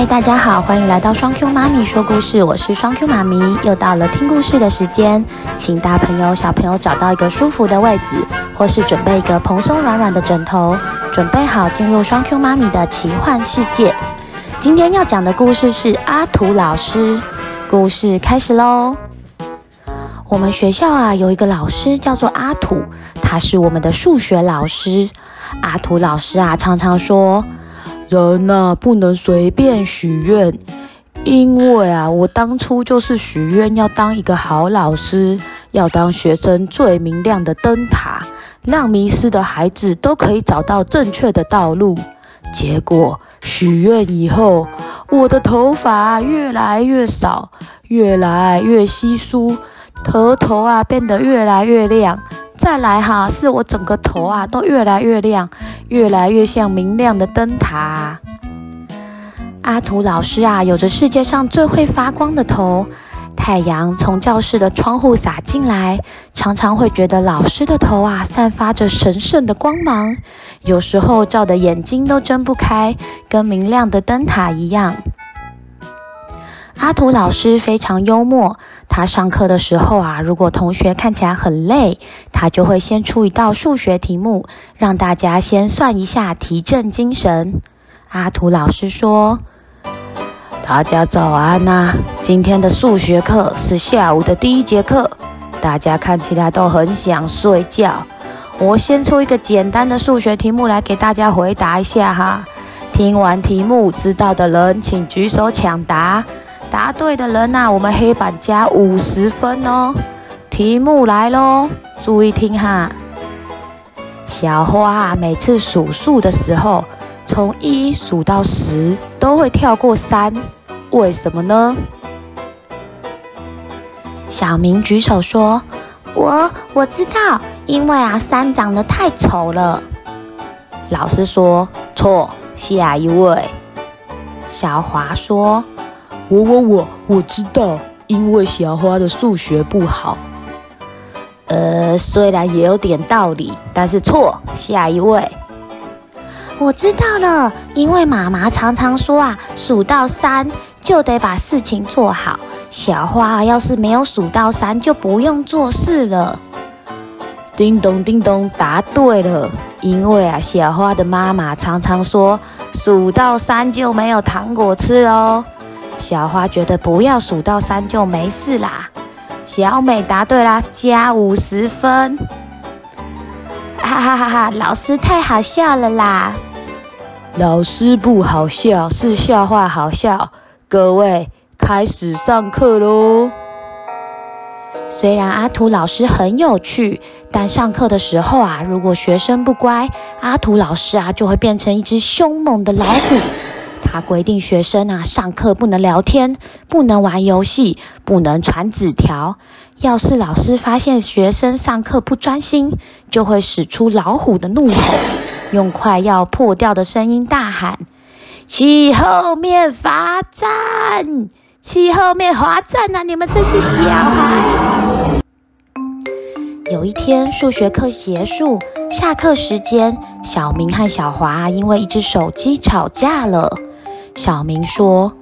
嗨，大家好，欢迎来到双 Q 妈咪说故事，我是双 Q 妈咪，又到了听故事的时间，请大朋友小朋友找到一个舒服的位置，或是准备一个蓬松软软的枕头，准备好进入双 Q 妈咪的奇幻世界。今天要讲的故事是阿图老师，故事开始喽。我们学校啊有一个老师叫做阿土，他是我们的数学老师。阿土老师啊常常说。人呐、啊，不能随便许愿，因为啊，我当初就是许愿要当一个好老师，要当学生最明亮的灯塔，让迷失的孩子都可以找到正确的道路。结果许愿以后，我的头发越来越少，越来越稀疏，额头啊变得越来越亮。再来哈，是我整个头啊都越来越亮，越来越像明亮的灯塔。阿图老师啊，有着世界上最会发光的头，太阳从教室的窗户洒进来，常常会觉得老师的头啊散发着神圣的光芒，有时候照得眼睛都睁不开，跟明亮的灯塔一样。阿图老师非常幽默，他上课的时候啊，如果同学看起来很累，他就会先出一道数学题目，让大家先算一下，提振精神。阿图老师说：“大家早安呐，今天的数学课是下午的第一节课，大家看起来都很想睡觉。我先出一个简单的数学题目来给大家回答一下哈。听完题目，知道的人请举手抢答。”答对的人呐、我们黑板加五十分哦。题目来喽，注意听哈。小花啊，每次数数的时候，从一数到十都会跳过三，为什么呢？小明举手说：“我我知道，因为啊，三长得太丑了。”老师说：“错，下一位。”小华说。我我我我知道，因为小花的数学不好。呃，虽然也有点道理，但是错。下一位，我知道了，因为妈妈常常说啊，数到三就得把事情做好。小花要是没有数到三，就不用做事了。叮咚叮咚，答对了。因为啊，小花的妈妈常常说，数到三就没有糖果吃哦。小花觉得不要数到三就没事啦。小美答对啦，加五十分。哈哈哈哈！老师太好笑了啦！老师不好笑，是笑话好笑。各位，开始上课喽。虽然阿图老师很有趣，但上课的时候啊，如果学生不乖，阿图老师啊就会变成一只凶猛的老虎。他规定学生啊，上课不能聊天，不能玩游戏，不能传纸条。要是老师发现学生上课不专心，就会使出老虎的怒吼，用快要破掉的声音大喊：“去后面罚站！去后面罚站啊！你们这些小孩！”有一天，数学课结束，下课时间，小明和小华因为一只手机吵架了。小明说：“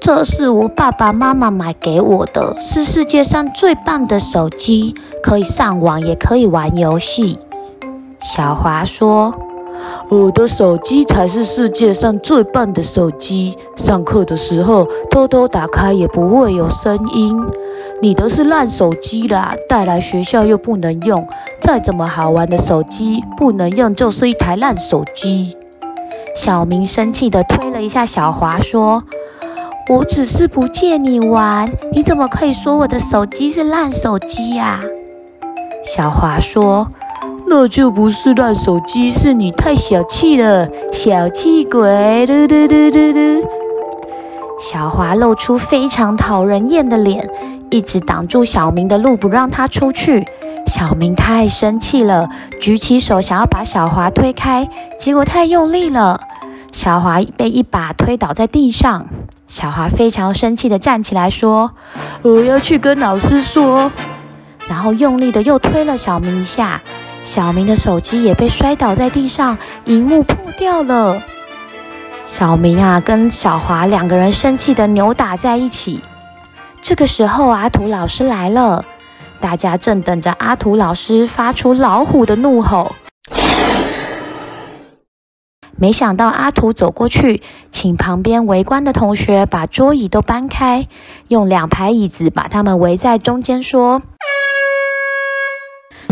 这是我爸爸妈妈买给我的，是世界上最棒的手机，可以上网，也可以玩游戏。”小华说：“我的手机才是世界上最棒的手机，上课的时候偷偷打开也不会有声音。你的是烂手机啦，带来学校又不能用，再怎么好玩的手机，不能用就是一台烂手机。”小明生气地推了一下小华，说：“我只是不借你玩，你怎么可以说我的手机是烂手机呀？”小华说：“那就不是烂手机，是你太小气了，小气鬼！”嘟嘟嘟嘟嘟。小华露出非常讨人厌的脸，一直挡住小明的路，不让他出去。小明太生气了，举起手想要把小华推开，结果太用力了，小华被一把推倒在地上。小华非常生气的站起来说：“我要去跟老师说。”然后用力的又推了小明一下，小明的手机也被摔倒在地上，荧幕破掉了。小明啊，跟小华两个人生气的扭打在一起。这个时候，阿图老师来了，大家正等着阿图老师发出老虎的怒吼。没想到阿图走过去，请旁边围观的同学把桌椅都搬开，用两排椅子把他们围在中间，说：“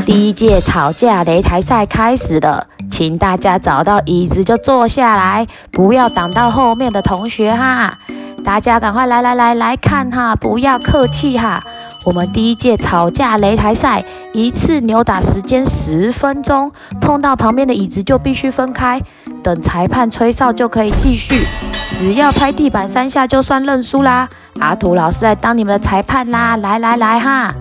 第一届吵架擂台赛开始了。”请大家找到椅子就坐下来，不要挡到后面的同学哈！大家赶快来来来来看哈，不要客气哈！我们第一届吵架擂台赛，一次扭打时间十分钟，碰到旁边的椅子就必须分开，等裁判吹哨就可以继续。只要拍地板三下就算认输啦！阿图老师来当你们的裁判啦！来来来哈！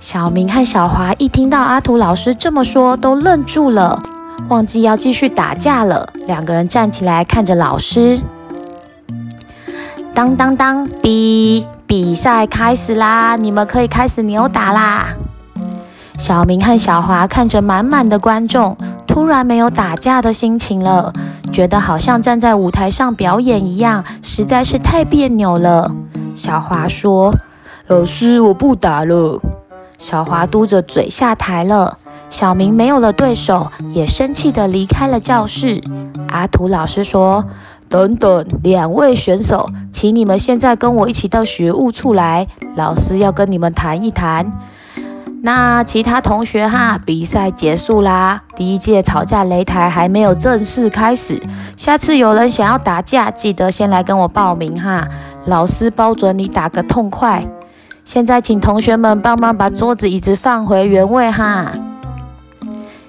小明和小华一听到阿图老师这么说，都愣住了，忘记要继续打架了。两个人站起来看着老师，当当当，比比赛开始啦！你们可以开始扭打啦！小明和小华看着满满的观众，突然没有打架的心情了，觉得好像站在舞台上表演一样，实在是太别扭了。小华说：“老师，我不打了。”小华嘟着嘴下台了，小明没有了对手，也生气地离开了教室。阿图老师说：“等等，两位选手，请你们现在跟我一起到学务处来，老师要跟你们谈一谈。”那其他同学哈，比赛结束啦，第一届吵架擂台还没有正式开始。下次有人想要打架，记得先来跟我报名哈，老师包准你打个痛快。现在，请同学们帮忙把桌子、椅子放回原位哈。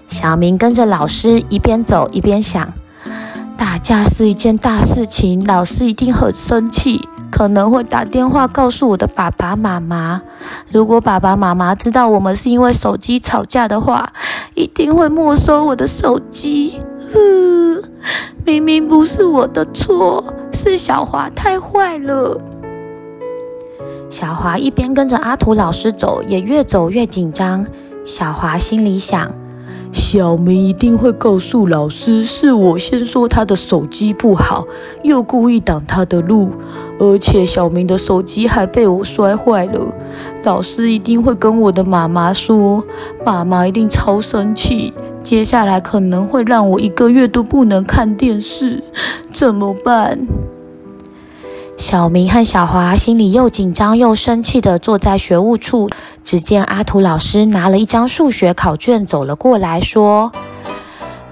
小明跟着老师一边走一边想：打架是一件大事情，老师一定很生气，可能会打电话告诉我的爸爸妈妈。如果爸爸妈妈知道我们是因为手机吵架的话，一定会没收我的手机。哼，明明不是我的错，是小华太坏了。小华一边跟着阿图老师走，也越走越紧张。小华心里想：小明一定会告诉老师，是我先说他的手机不好，又故意挡他的路，而且小明的手机还被我摔坏了。老师一定会跟我的妈妈说，妈妈一定超生气，接下来可能会让我一个月都不能看电视，怎么办？小明和小华心里又紧张又生气地坐在学务处。只见阿图老师拿了一张数学考卷走了过来，说：“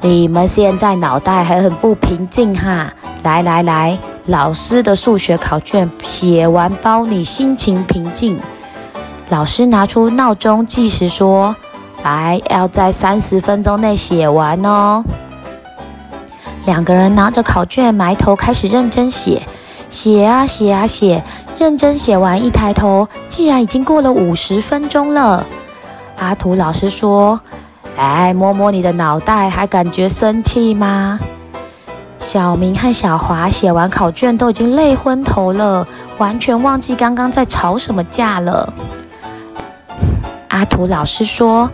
你们现在脑袋还很不平静哈？来来来，老师的数学考卷写完，包你心情平静。”老师拿出闹钟计时，说：“来，要在三十分钟内写完哦。”两个人拿着考卷，埋头开始认真写。写啊写啊写，认真写完，一抬头，竟然已经过了五十分钟了。阿图老师说：“来摸摸你的脑袋，还感觉生气吗？”小明和小华写完考卷都已经累昏头了，完全忘记刚刚在吵什么架了。阿图老师说：“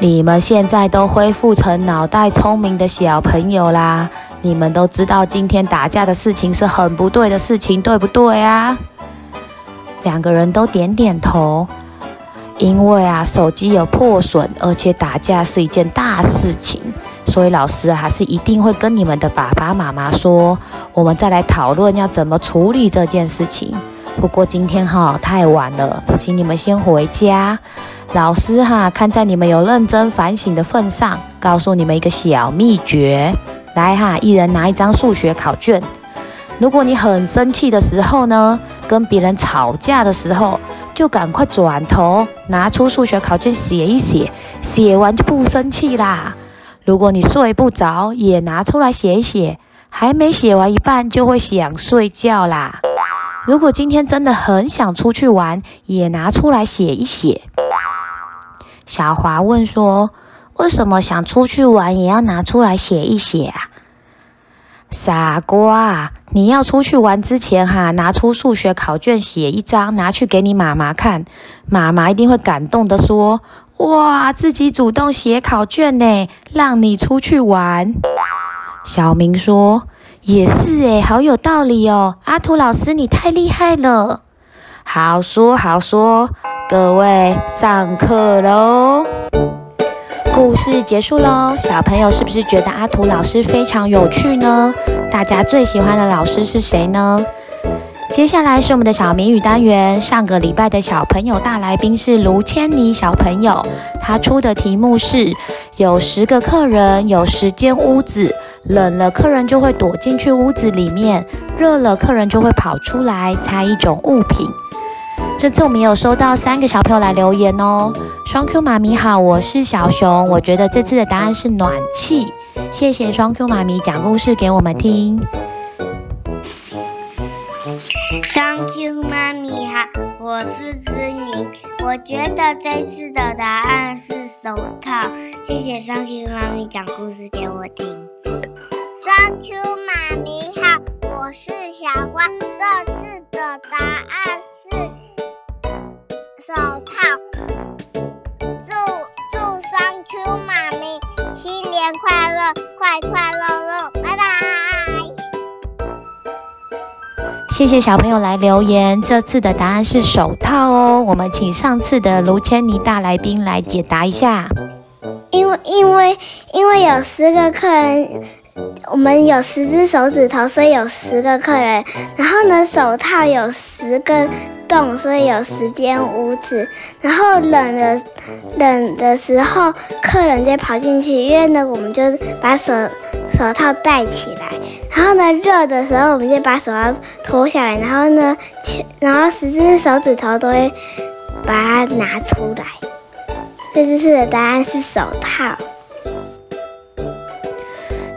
你们现在都恢复成脑袋聪明的小朋友啦。”你们都知道今天打架的事情是很不对的事情，对不对啊？两个人都点点头。因为啊，手机有破损，而且打架是一件大事情，所以老师还是一定会跟你们的爸爸妈妈说，我们再来讨论要怎么处理这件事情。不过今天哈太晚了，请你们先回家。老师哈看在你们有认真反省的份上，告诉你们一个小秘诀。来哈，一人拿一张数学考卷。如果你很生气的时候呢，跟别人吵架的时候，就赶快转头拿出数学考卷写一写，写完就不生气啦。如果你睡不着，也拿出来写一写，还没写完一半就会想睡觉啦。如果今天真的很想出去玩，也拿出来写一写。小华问说。为什么想出去玩也要拿出来写一写啊？傻瓜，你要出去玩之前哈，拿出数学考卷写一张，拿去给你妈妈看，妈妈一定会感动的说：“哇，自己主动写考卷呢，让你出去玩。”小明说：“也是诶，好有道理哦。阿图老师，你太厉害了。好说好说，各位上课喽。故事结束喽，小朋友是不是觉得阿图老师非常有趣呢？大家最喜欢的老师是谁呢？接下来是我们的小谜语单元。上个礼拜的小朋友大来宾是卢千妮小朋友，他出的题目是：有十个客人，有十间屋子，冷了客人就会躲进去屋子里面，热了客人就会跑出来，猜一种物品。这次我们有收到三个小朋友来留言哦。双 Q 妈咪好，我是小熊，我觉得这次的答案是暖气。谢谢双 Q 妈咪讲故事给我们听。双 Q 妈咪好，我是姿宁，我觉得这次的答案是手套。谢谢双 Q 妈咪讲故事给我听。双 Q 妈咪好，我是小花，这次的答案是。手套，祝祝双 Q 妈咪新年快乐，快快乐乐，拜拜！谢谢小朋友来留言，这次的答案是手套哦。我们请上次的卢千妮大来宾来解答一下。因为因为因为有十个客人，我们有十只手指头，所以有十个客人。然后呢，手套有十个。洞，所以有十间屋子。然后冷的冷的时候，客人就跑进去，因为呢，我们就把手手套戴起来。然后呢，热的时候，我们就把手套脱下来。然后呢，然后十只手指头都会把它拿出来。这次的答案是手套。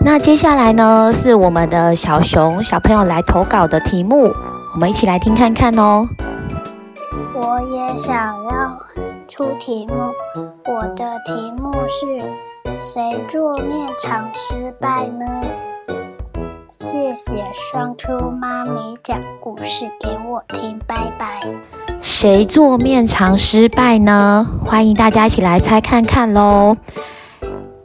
那接下来呢，是我们的小熊小朋友来投稿的题目，我们一起来听看看哦。我也想要出题目，我的题目是谁做面常失败呢？谢谢双 Q 妈咪讲故事给我听，拜拜。谁做面常失败呢？欢迎大家一起来猜看看喽。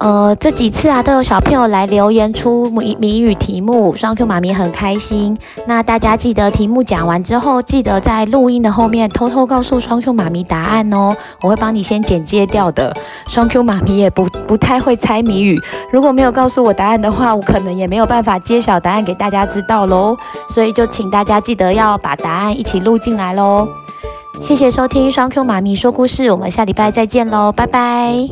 呃，这几次啊，都有小朋友来留言出谜谜语题目，双 Q 妈咪很开心。那大家记得题目讲完之后，记得在录音的后面偷偷告诉双 Q 妈咪答案哦，我会帮你先剪接掉的。双 Q 妈咪也不不太会猜谜语，如果没有告诉我答案的话，我可能也没有办法揭晓答案给大家知道喽。所以就请大家记得要把答案一起录进来喽。谢谢收听双 Q 妈咪说故事，我们下礼拜再见喽，拜拜。